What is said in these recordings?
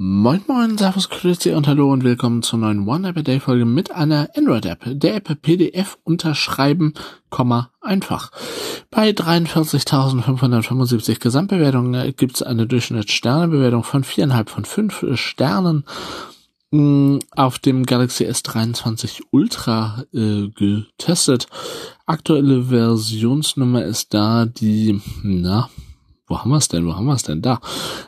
Moin Moin, Servus, Grüezi und Hallo und willkommen zur neuen One App a Day Folge mit einer Android-App. Der App PDF unterschreiben, einfach. Bei 43.575 Gesamtbewertungen gibt's eine Durchschnittssternebewertung von 4,5 von 5 Sternen. Mm, auf dem Galaxy S23 Ultra äh, getestet. Aktuelle Versionsnummer ist da die, na, wo haben wir es denn? Wo haben wir es denn? Da.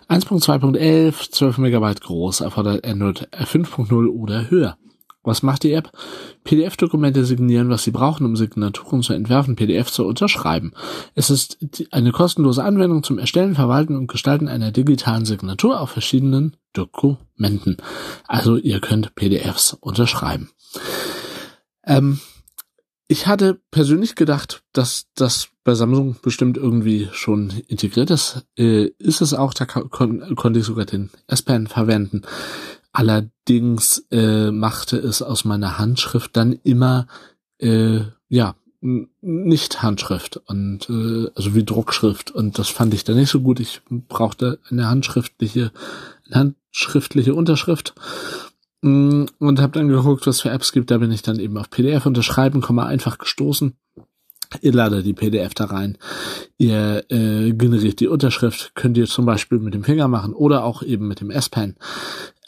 1.2.11, 12 Megabyte groß, erfordert Android 5.0 oder höher. Was macht die App? PDF-Dokumente signieren, was sie brauchen, um Signaturen zu entwerfen, PDF zu unterschreiben. Es ist eine kostenlose Anwendung zum Erstellen, Verwalten und Gestalten einer digitalen Signatur auf verschiedenen Dokumenten. Also ihr könnt PDFs unterschreiben. Ähm, ich hatte persönlich gedacht, dass das bei Samsung bestimmt irgendwie schon integriert ist. Äh, ist es auch, da kon konnte ich sogar den S-Pen verwenden. Allerdings äh, machte es aus meiner Handschrift dann immer äh, ja nicht Handschrift und äh, also wie Druckschrift und das fand ich dann nicht so gut. Ich brauchte eine handschriftliche eine handschriftliche Unterschrift und habe dann geguckt, was für Apps gibt. Da bin ich dann eben auf PDF unterschreiben, komme einfach gestoßen. Ihr ladet die PDF da rein. Ihr äh, generiert die Unterschrift. Könnt ihr zum Beispiel mit dem Finger machen oder auch eben mit dem S-Pen.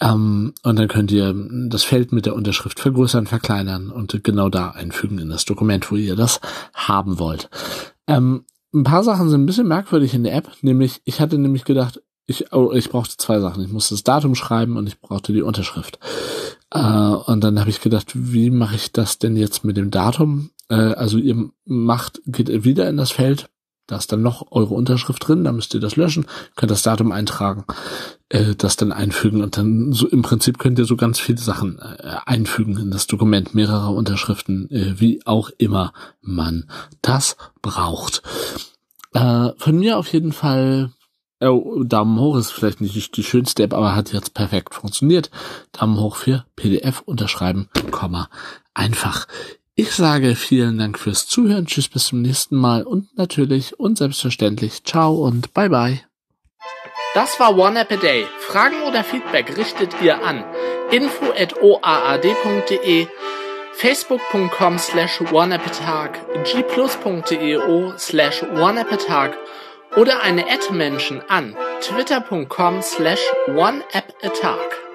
Ähm, und dann könnt ihr das Feld mit der Unterschrift vergrößern, verkleinern und genau da einfügen in das Dokument, wo ihr das haben wollt. Ähm, ein paar Sachen sind ein bisschen merkwürdig in der App, nämlich ich hatte nämlich gedacht, ich, oh, ich brauchte zwei Sachen. Ich musste das Datum schreiben und ich brauchte die Unterschrift. Äh, und dann habe ich gedacht, wie mache ich das denn jetzt mit dem Datum? Äh, also ihr macht, geht wieder in das Feld, da ist dann noch eure Unterschrift drin, da müsst ihr das löschen, könnt das Datum eintragen, äh, das dann einfügen und dann so im Prinzip könnt ihr so ganz viele Sachen äh, einfügen in das Dokument, mehrere Unterschriften, äh, wie auch immer man das braucht. Äh, von mir auf jeden Fall Oh, Daumen hoch ist vielleicht nicht die schönste App, aber hat jetzt perfekt funktioniert. Daumen hoch für PDF unterschreiben, Komma, einfach. Ich sage vielen Dank fürs Zuhören. Tschüss, bis zum nächsten Mal und natürlich und selbstverständlich ciao und bye bye. Das war One App a Day. Fragen oder Feedback richtet ihr an info at oaad.de facebook.com slash oneappatag gplus.eo slash oneappatag oder eine Ad-Menschen an twitter.com slash oneappatag.